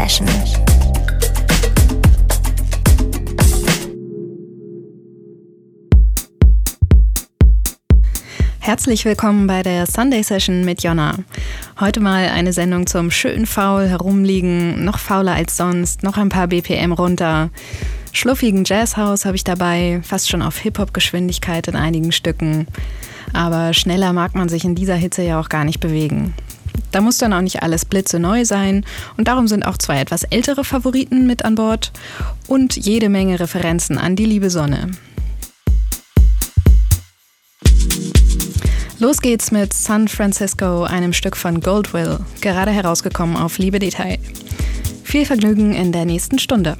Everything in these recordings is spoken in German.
Session. Herzlich willkommen bei der Sunday Session mit Jonna. Heute mal eine Sendung zum schön faul herumliegen, noch fauler als sonst, noch ein paar BPM runter. Schluffigen Jazzhaus habe ich dabei, fast schon auf Hip-Hop-Geschwindigkeit in einigen Stücken. Aber schneller mag man sich in dieser Hitze ja auch gar nicht bewegen. Da muss dann auch nicht alles blitzeneu sein und darum sind auch zwei etwas ältere Favoriten mit an Bord und jede Menge Referenzen an die liebe Sonne. Los geht's mit San Francisco, einem Stück von Goldwill, gerade herausgekommen auf Liebe Detail. Viel Vergnügen in der nächsten Stunde.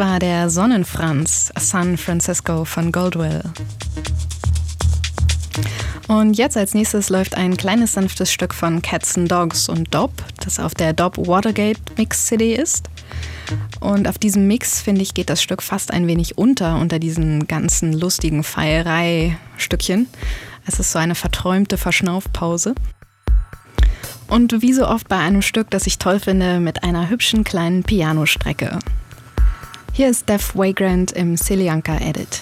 War der Sonnenfranz San Francisco von Goldwell. Und jetzt als nächstes läuft ein kleines sanftes Stück von Cats and Dogs und Dob, das auf der Dob Watergate Mix CD ist. Und auf diesem Mix, finde ich, geht das Stück fast ein wenig unter, unter diesen ganzen lustigen Feierei-Stückchen. Es ist so eine verträumte Verschnaufpause. Und wie so oft bei einem Stück, das ich toll finde, mit einer hübschen kleinen Pianostrecke. Hier ist Def Vagrant im Silianka Edit.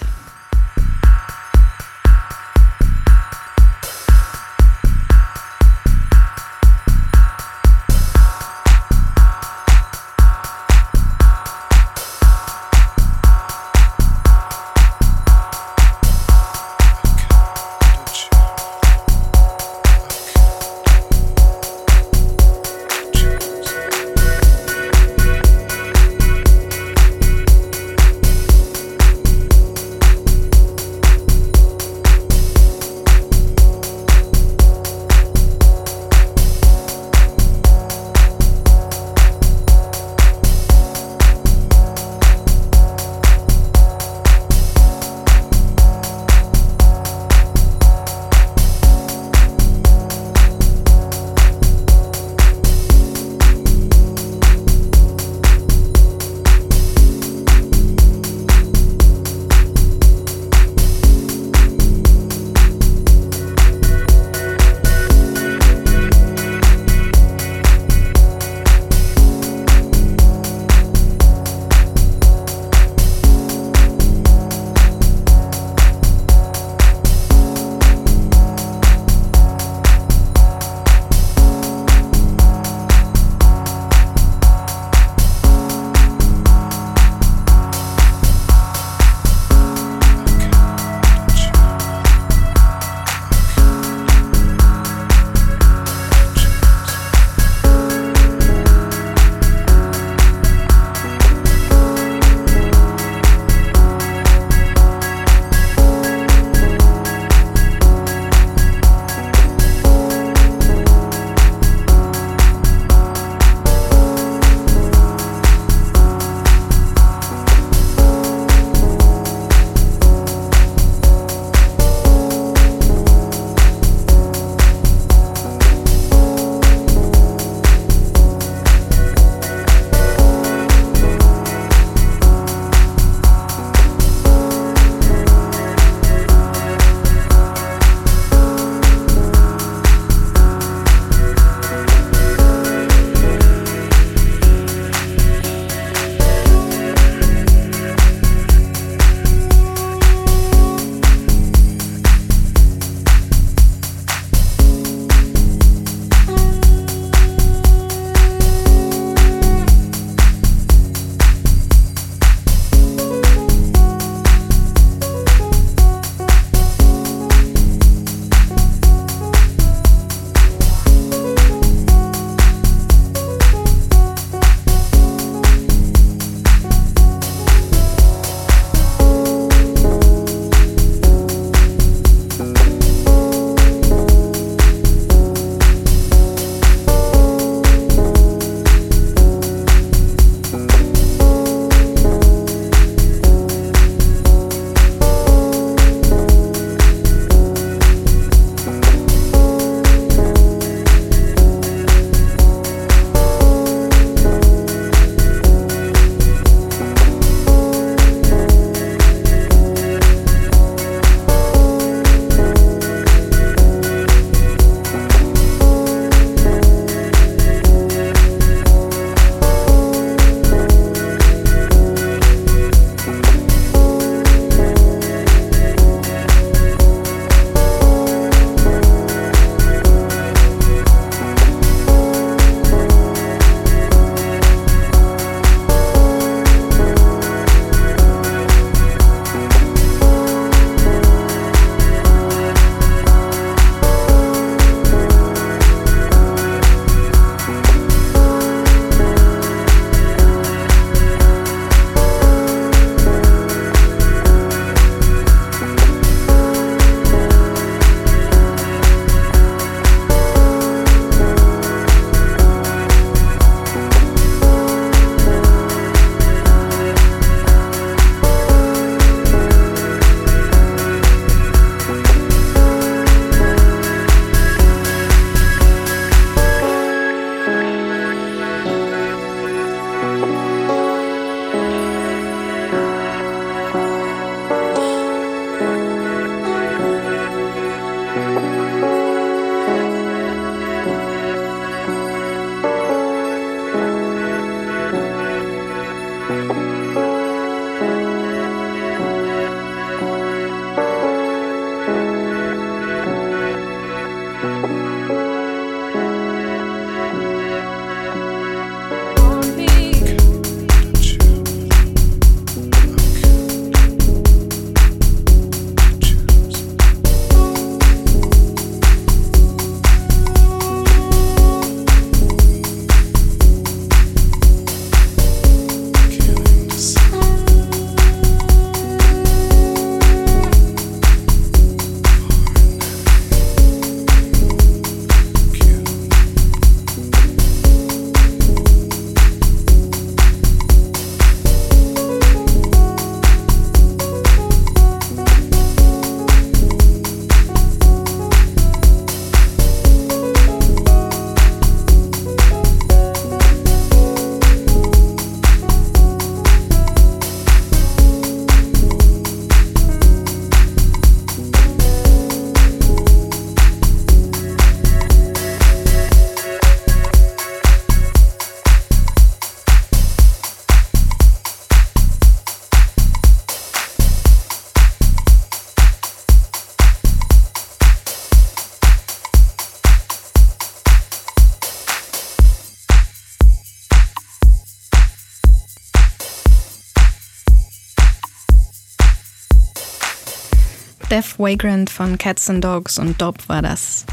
Death Vagrant von Cats and Dogs und Dob war das.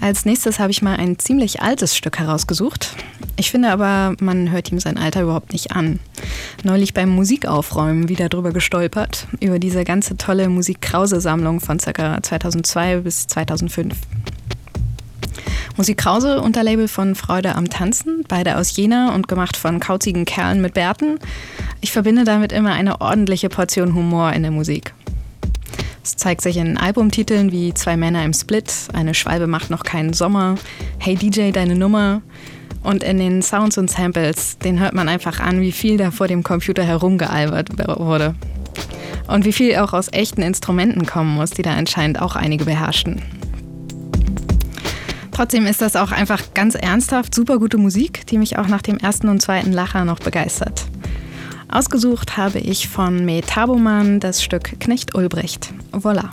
Als nächstes habe ich mal ein ziemlich altes Stück herausgesucht. Ich finde aber, man hört ihm sein Alter überhaupt nicht an. Neulich beim Musikaufräumen wieder drüber gestolpert, über diese ganze tolle Musik-Krause-Sammlung von ca. 2002 bis 2005. Musik Krause, Unterlabel von Freude am Tanzen, beide aus Jena und gemacht von kauzigen Kerlen mit Bärten. Ich verbinde damit immer eine ordentliche Portion Humor in der Musik. Es zeigt sich in Albumtiteln wie Zwei Männer im Split, Eine Schwalbe macht noch keinen Sommer, Hey DJ, deine Nummer. Und in den Sounds und Samples, den hört man einfach an, wie viel da vor dem Computer herumgealbert wurde. Und wie viel auch aus echten Instrumenten kommen muss, die da anscheinend auch einige beherrschen. Trotzdem ist das auch einfach ganz ernsthaft super gute Musik, die mich auch nach dem ersten und zweiten Lacher noch begeistert. Ausgesucht habe ich von Metaboman das Stück Knecht Ulbricht. Voila.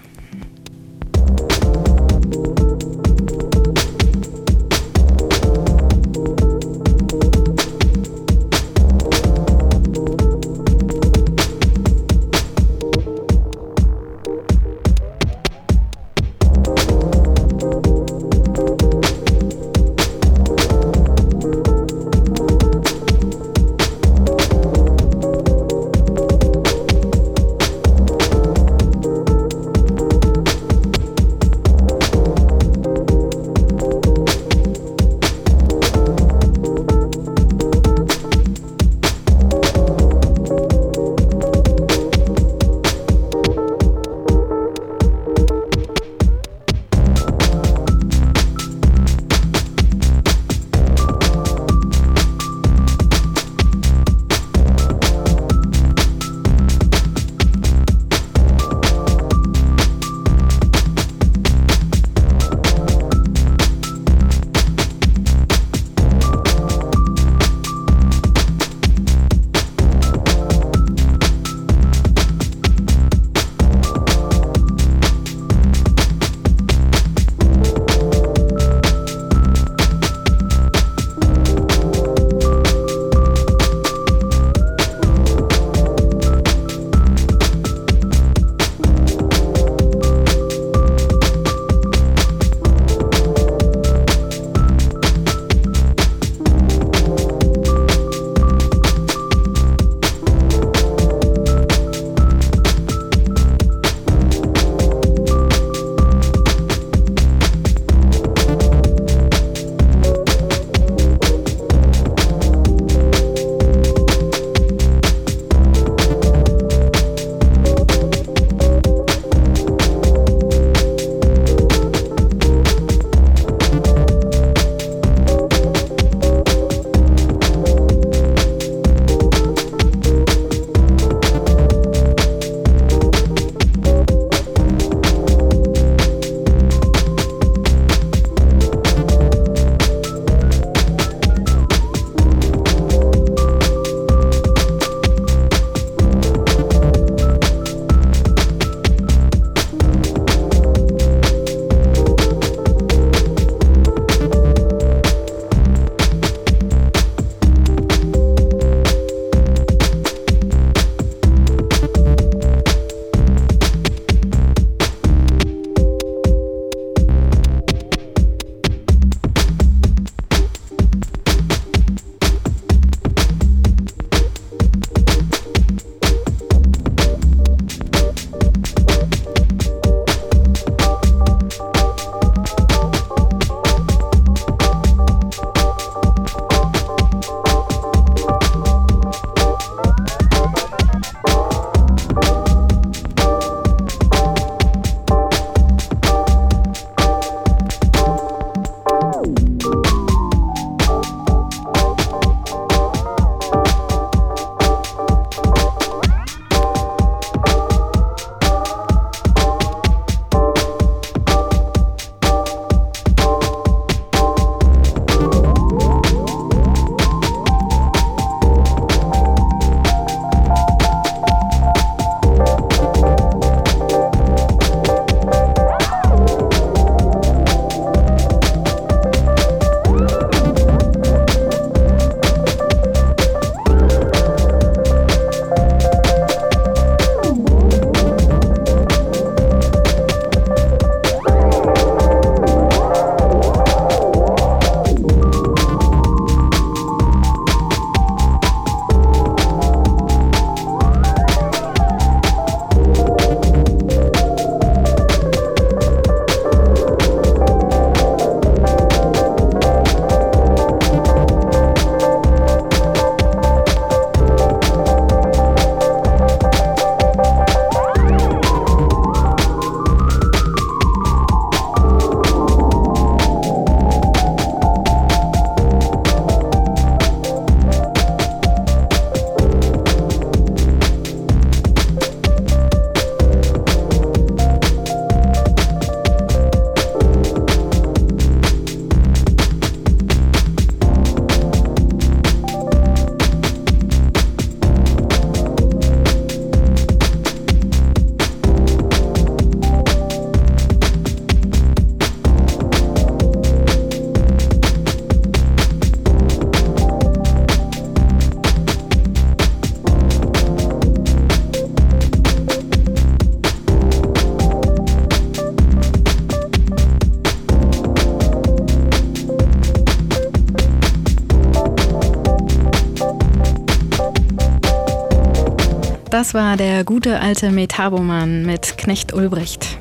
Das war der gute alte Metaboman mit Knecht Ulbricht.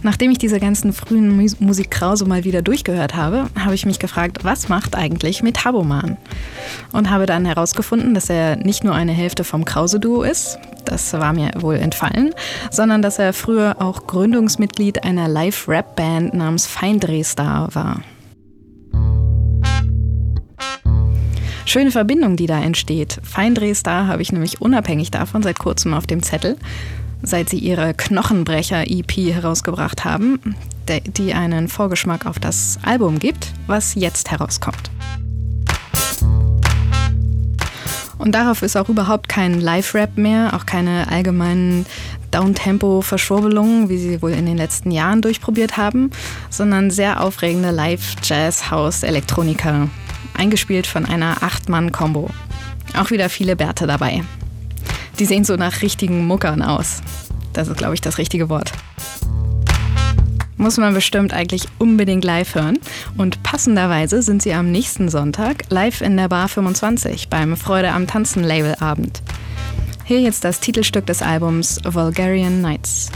Nachdem ich diese ganzen frühen Mus Musikkrause mal wieder durchgehört habe, habe ich mich gefragt, was macht eigentlich Metaboman? Und habe dann herausgefunden, dass er nicht nur eine Hälfte vom Krause-Duo ist, das war mir wohl entfallen, sondern dass er früher auch Gründungsmitglied einer Live-Rap-Band namens Feindrehstar war. Schöne Verbindung, die da entsteht. Feindrehstar habe ich nämlich unabhängig davon seit kurzem auf dem Zettel seit sie ihre Knochenbrecher-EP herausgebracht haben, die einen Vorgeschmack auf das Album gibt, was jetzt herauskommt. Und darauf ist auch überhaupt kein Live-Rap mehr, auch keine allgemeinen Downtempo-Verschwurbelungen, wie sie wohl in den letzten Jahren durchprobiert haben, sondern sehr aufregende Live-Jazz-House-Elektronika, eingespielt von einer Acht-Mann-Kombo. Auch wieder viele Bärte dabei. Die sehen so nach richtigen Muckern aus. Das ist, glaube ich, das richtige Wort. Muss man bestimmt eigentlich unbedingt live hören. Und passenderweise sind sie am nächsten Sonntag live in der Bar 25 beim Freude am Tanzen Labelabend. Hier jetzt das Titelstück des Albums Vulgarian Nights.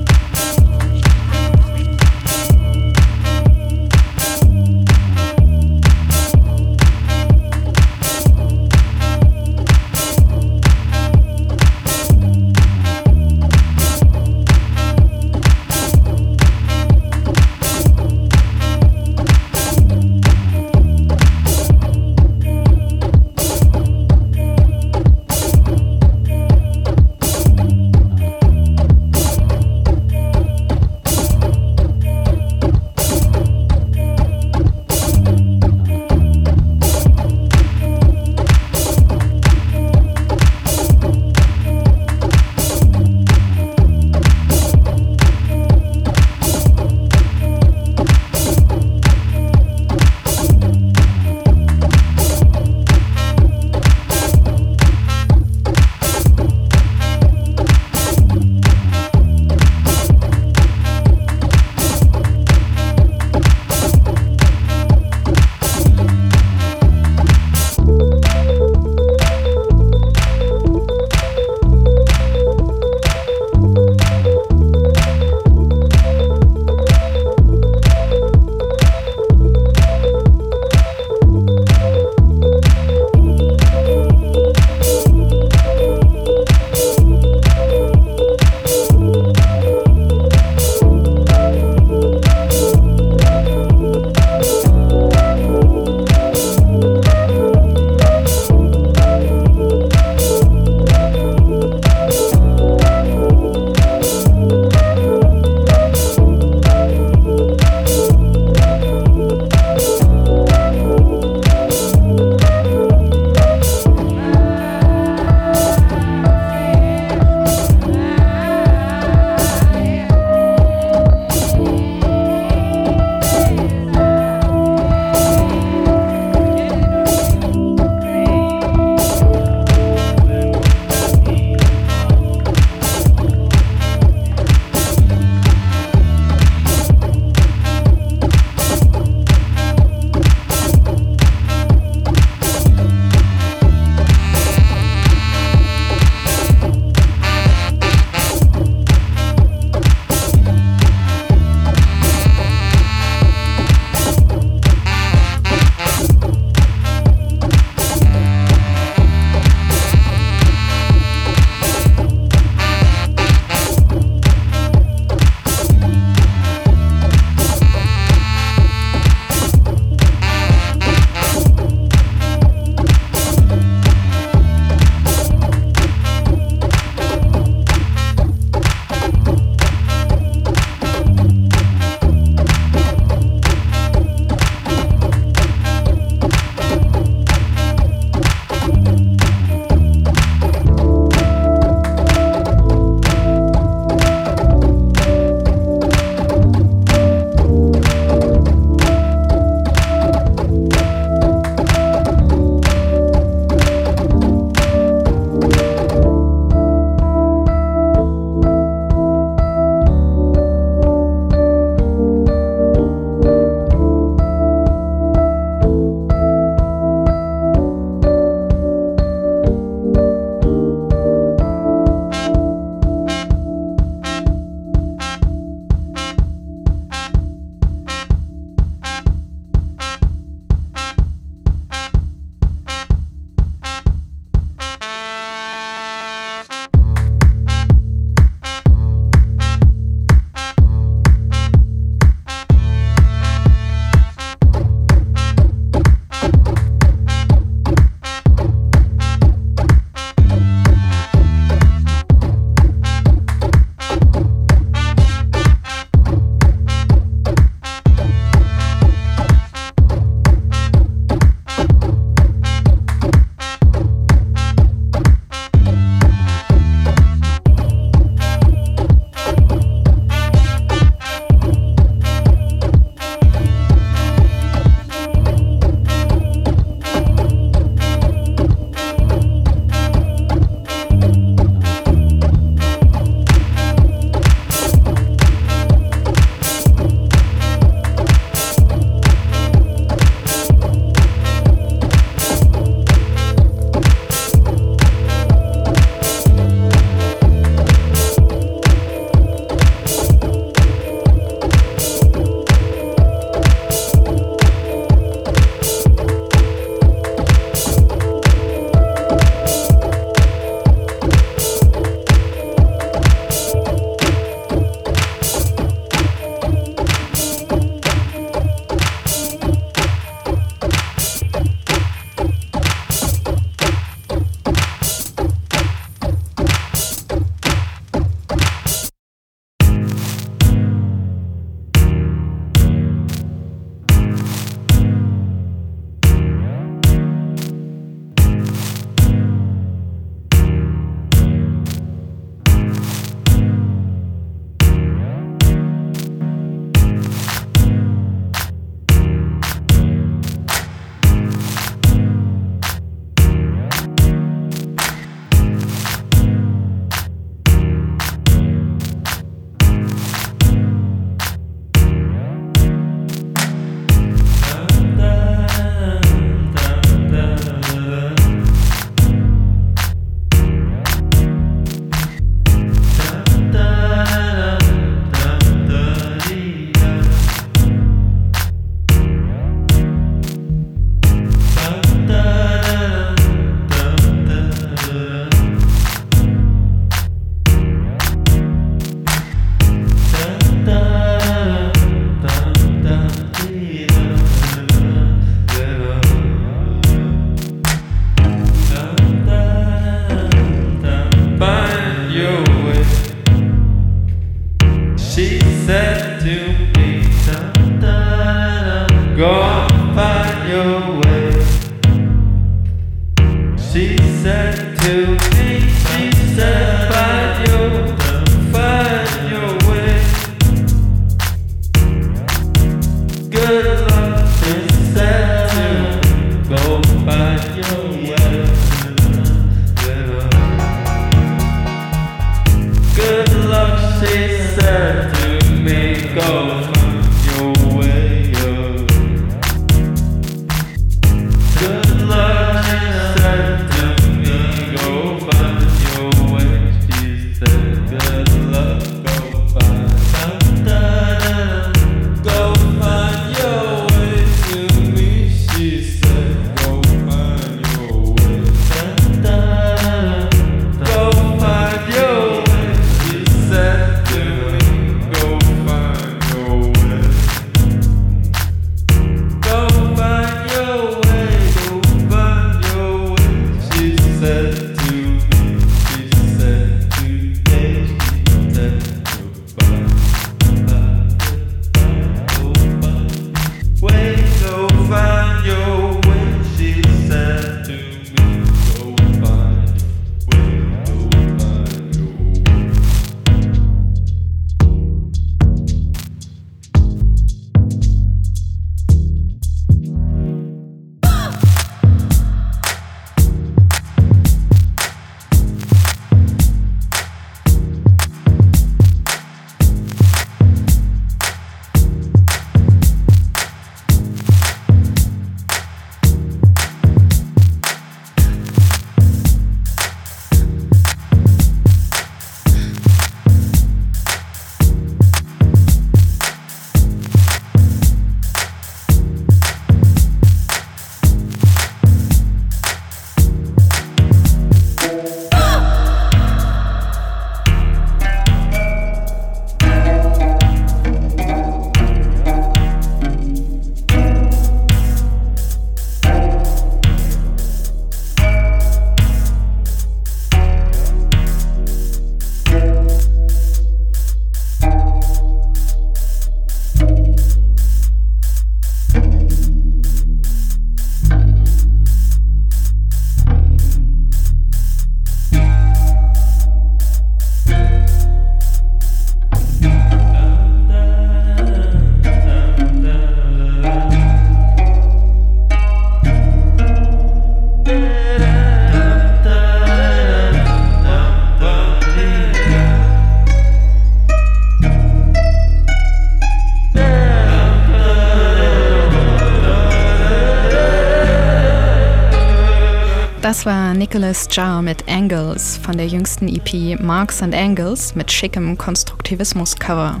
Nicholas Jar mit Angles von der jüngsten EP Marks and Angles mit schickem Konstruktivismus-Cover.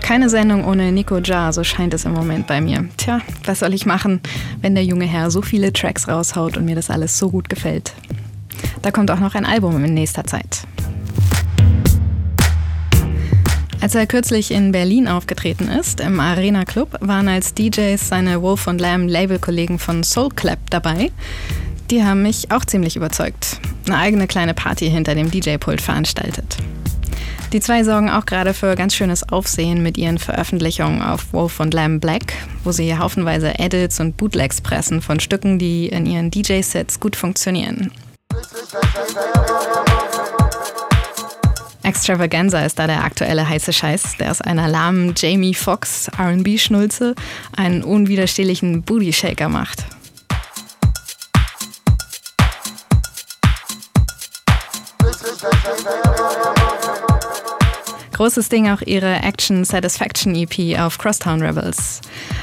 Keine Sendung ohne Nico Jar, so scheint es im Moment bei mir. Tja, was soll ich machen, wenn der junge Herr so viele Tracks raushaut und mir das alles so gut gefällt? Da kommt auch noch ein Album in nächster Zeit. Als er kürzlich in Berlin aufgetreten ist, im Arena Club, waren als DJs seine Wolf und Lamb Labelkollegen von Soul Clap dabei. Die haben mich auch ziemlich überzeugt. Eine eigene kleine Party hinter dem DJ-Pult veranstaltet. Die zwei sorgen auch gerade für ganz schönes Aufsehen mit ihren Veröffentlichungen auf Wolf und Lamb Black, wo sie haufenweise Edits und Bootlegs pressen von Stücken, die in ihren DJ-Sets gut funktionieren. Extravaganza ist da der aktuelle heiße Scheiß, der aus einer lahmen Jamie Foxx RB-Schnulze einen unwiderstehlichen Booty-Shaker macht. Großes Ding auch ihre Action Satisfaction EP auf Crosstown Rebels.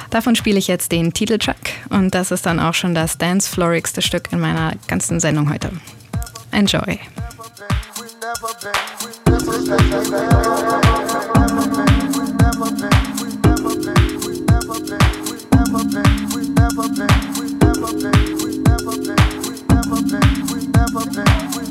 Davon spiele ich jetzt den Titeltrack und das ist dann auch schon das dance-florigste Stück in meiner ganzen Sendung heute. Enjoy. run away from punishment. Forget your past and We never been.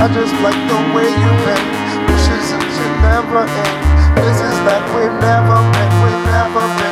I just like the way you make wishes and should never end. This is like we've never met, we've never met.